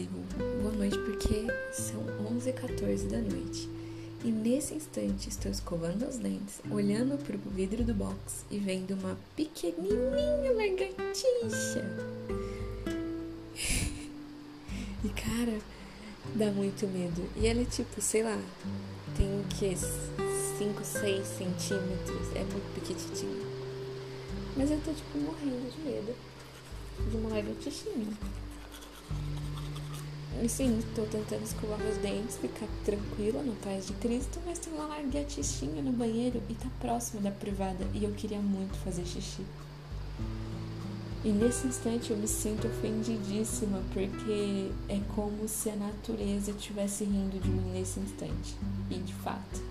digo boa noite porque são 11h14 da noite. E nesse instante estou escovando os dentes, olhando para o vidro do box e vendo uma pequenininha lagartixa. e cara, dá muito medo. E ela é tipo, sei lá, tem que? 5, 6 centímetros. É muito pequititinha. Mas eu tô tipo morrendo de medo de uma lagartixinha. Sim, tô tentando escovar meus dentes, ficar tranquila no paz de Cristo, mas tem uma lagartixinha no banheiro e tá próximo da privada e eu queria muito fazer xixi. E nesse instante eu me sinto ofendidíssima porque é como se a natureza estivesse rindo de mim nesse instante. E de fato,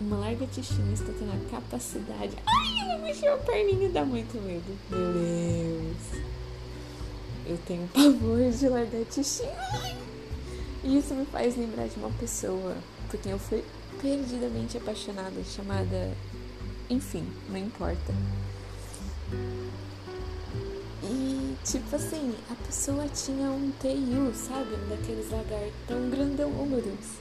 uma lagartixinha está tendo a capacidade. Ai, ela mexeu a perninha dá muito medo. Deus. Eu tenho pavor de lagartixinha. E isso me faz lembrar de uma pessoa por quem eu fui perdidamente apaixonada, chamada. Enfim, não importa. E, tipo assim, a pessoa tinha um TU, sabe? Um daqueles lagartos tão grandão, oh meu Deus.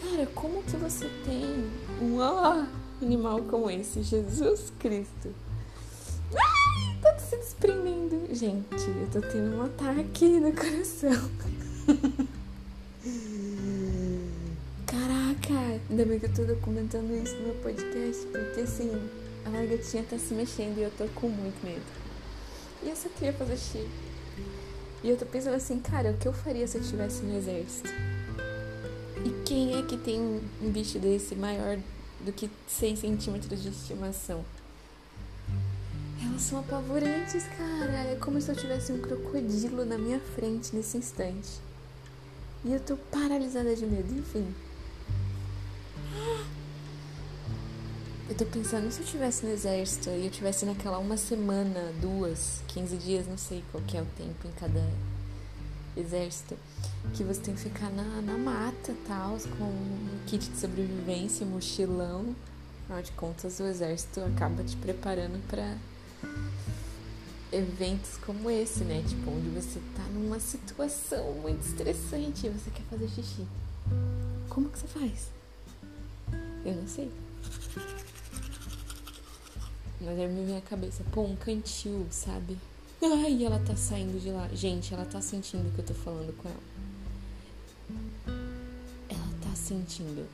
Cara, como que você tem um animal como esse? Jesus Cristo. Ai, tá se desprendendo. Gente, eu tô tendo um ataque no coração. Caraca, ainda bem que eu tô documentando isso no meu podcast, porque assim, a largatinha tá se mexendo e eu tô com muito medo. E eu só queria fazer xixi. E eu tô pensando assim, cara, o que eu faria se eu estivesse no exército? E quem é que tem um bicho desse maior do que 6 centímetros de estimação? Elas são apavorantes, cara. É como se eu tivesse um crocodilo na minha frente nesse instante. E eu tô paralisada de medo, enfim. Eu tô pensando, se eu tivesse no exército e eu tivesse naquela uma semana, duas, 15 dias, não sei qual que é o tempo em cada exército, que você tem que ficar na, na mata tal, com um kit de sobrevivência, mochilão. Afinal de contas, o exército acaba te preparando para eventos como esse, né? Tipo, onde você tá numa situação muito estressante e você quer fazer xixi. Como que você faz? Eu não sei. Mas aí me vem a cabeça, pô, um cantil, sabe? Ai, ela tá saindo de lá. Gente, ela tá sentindo que eu tô falando com ela. Ela tá sentindo.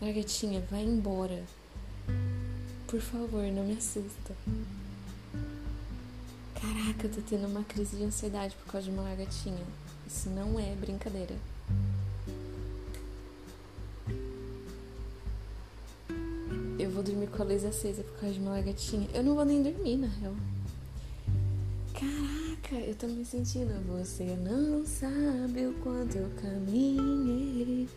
Margatinha, vai embora. Por favor, não me assusta. Caraca, eu tô tendo uma crise de ansiedade por causa de uma lagartinha. Isso não é brincadeira. Eu vou dormir com a luz acesa por causa de uma lagartinha. Eu não vou nem dormir, na real. Caraca, eu tô me sentindo. Você não sabe o quanto eu caminhei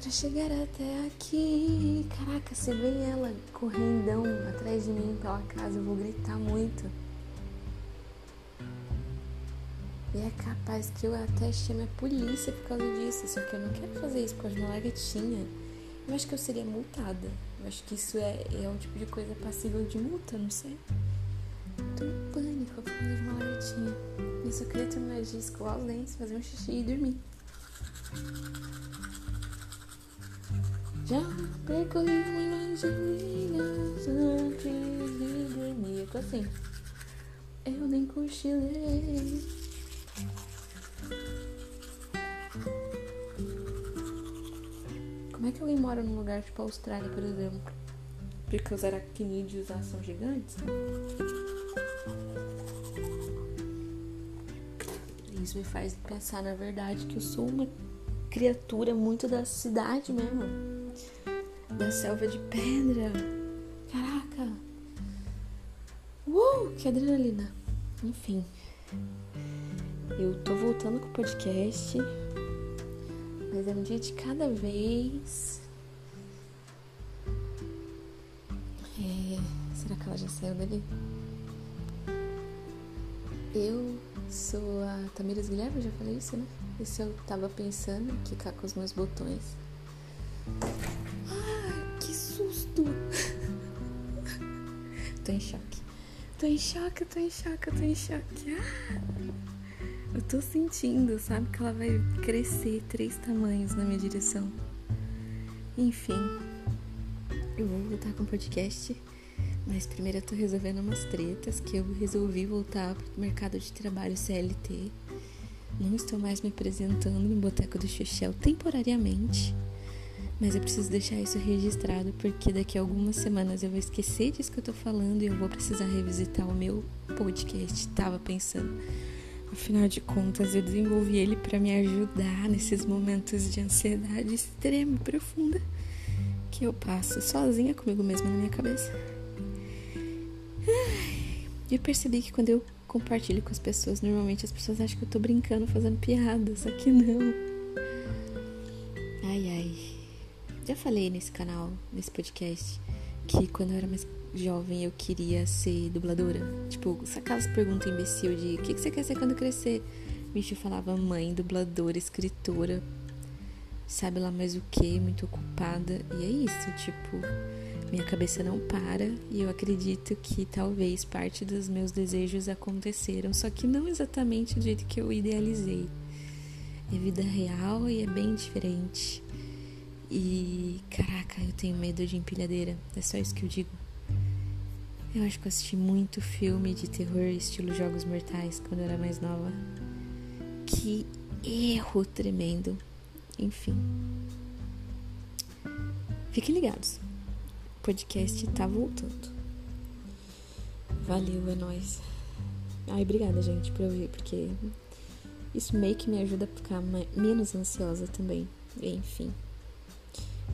pra chegar até aqui. Caraca, você vê ela correndão atrás de mim pela casa, eu vou gritar muito. E é capaz que eu até chame a polícia por causa disso. Só que eu não quero fazer isso por causa de uma lagartinha. Eu acho que eu seria multada. Eu acho que isso é, é um tipo de coisa passível de multa, não sei. Tô em pânico por causa de uma lagartinha. Eu só queria terminar de escovar os dentes, fazer um xixi e dormir. Já percorri milhões de milhas antes de dormir. Eu tô assim. Eu nem cochilei. Como é que alguém mora num lugar tipo a Austrália, por exemplo? Porque os aracnídeos lá são gigantes? Isso me faz pensar, na verdade, que eu sou uma criatura muito da cidade mesmo. Da selva de pedra. Caraca! Uh, que adrenalina! Enfim. Eu tô voltando com o podcast. Mas é um dia de cada vez. É... Será que ela já saiu dali? Eu sou a Tamiras Guilherme, já falei isso, né? Isso eu tava pensando, quicar com os meus botões. Ah, que susto! tô em choque. Tô em choque, tô em choque, tô em choque. Ah. Eu tô sentindo, sabe, que ela vai crescer três tamanhos na minha direção. Enfim, eu vou voltar com o podcast, mas primeiro eu tô resolvendo umas tretas que eu resolvi voltar pro mercado de trabalho CLT. Não estou mais me apresentando no Boteco do Xuxel temporariamente. Mas eu preciso deixar isso registrado porque daqui a algumas semanas eu vou esquecer disso que eu tô falando e eu vou precisar revisitar o meu podcast. Tava pensando. Afinal de contas, eu desenvolvi ele para me ajudar nesses momentos de ansiedade extrema e profunda que eu passo sozinha comigo mesma na minha cabeça. E eu percebi que quando eu compartilho com as pessoas, normalmente as pessoas acham que eu tô brincando, fazendo piada, só que não. Ai ai. Já falei nesse canal, nesse podcast, que quando eu era mais jovem eu queria ser dubladora. Tipo, aquelas perguntas imbecil de o que, que você quer ser quando crescer? Bicho falava mãe, dubladora, escritora, sabe lá mais o que, muito ocupada. E é isso, tipo, minha cabeça não para e eu acredito que talvez parte dos meus desejos aconteceram, só que não exatamente do jeito que eu idealizei. É vida real e é bem diferente. E caraca, eu tenho medo de empilhadeira. É só isso que eu digo. Eu acho que eu assisti muito filme de terror estilo Jogos Mortais quando eu era mais nova. Que erro tremendo. Enfim. Fiquem ligados. O podcast tá voltando. Valeu, é nóis. Ai, obrigada, gente, por ouvir, porque isso meio que me ajuda a ficar menos ansiosa também. Enfim.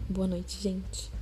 Boa noite, gente.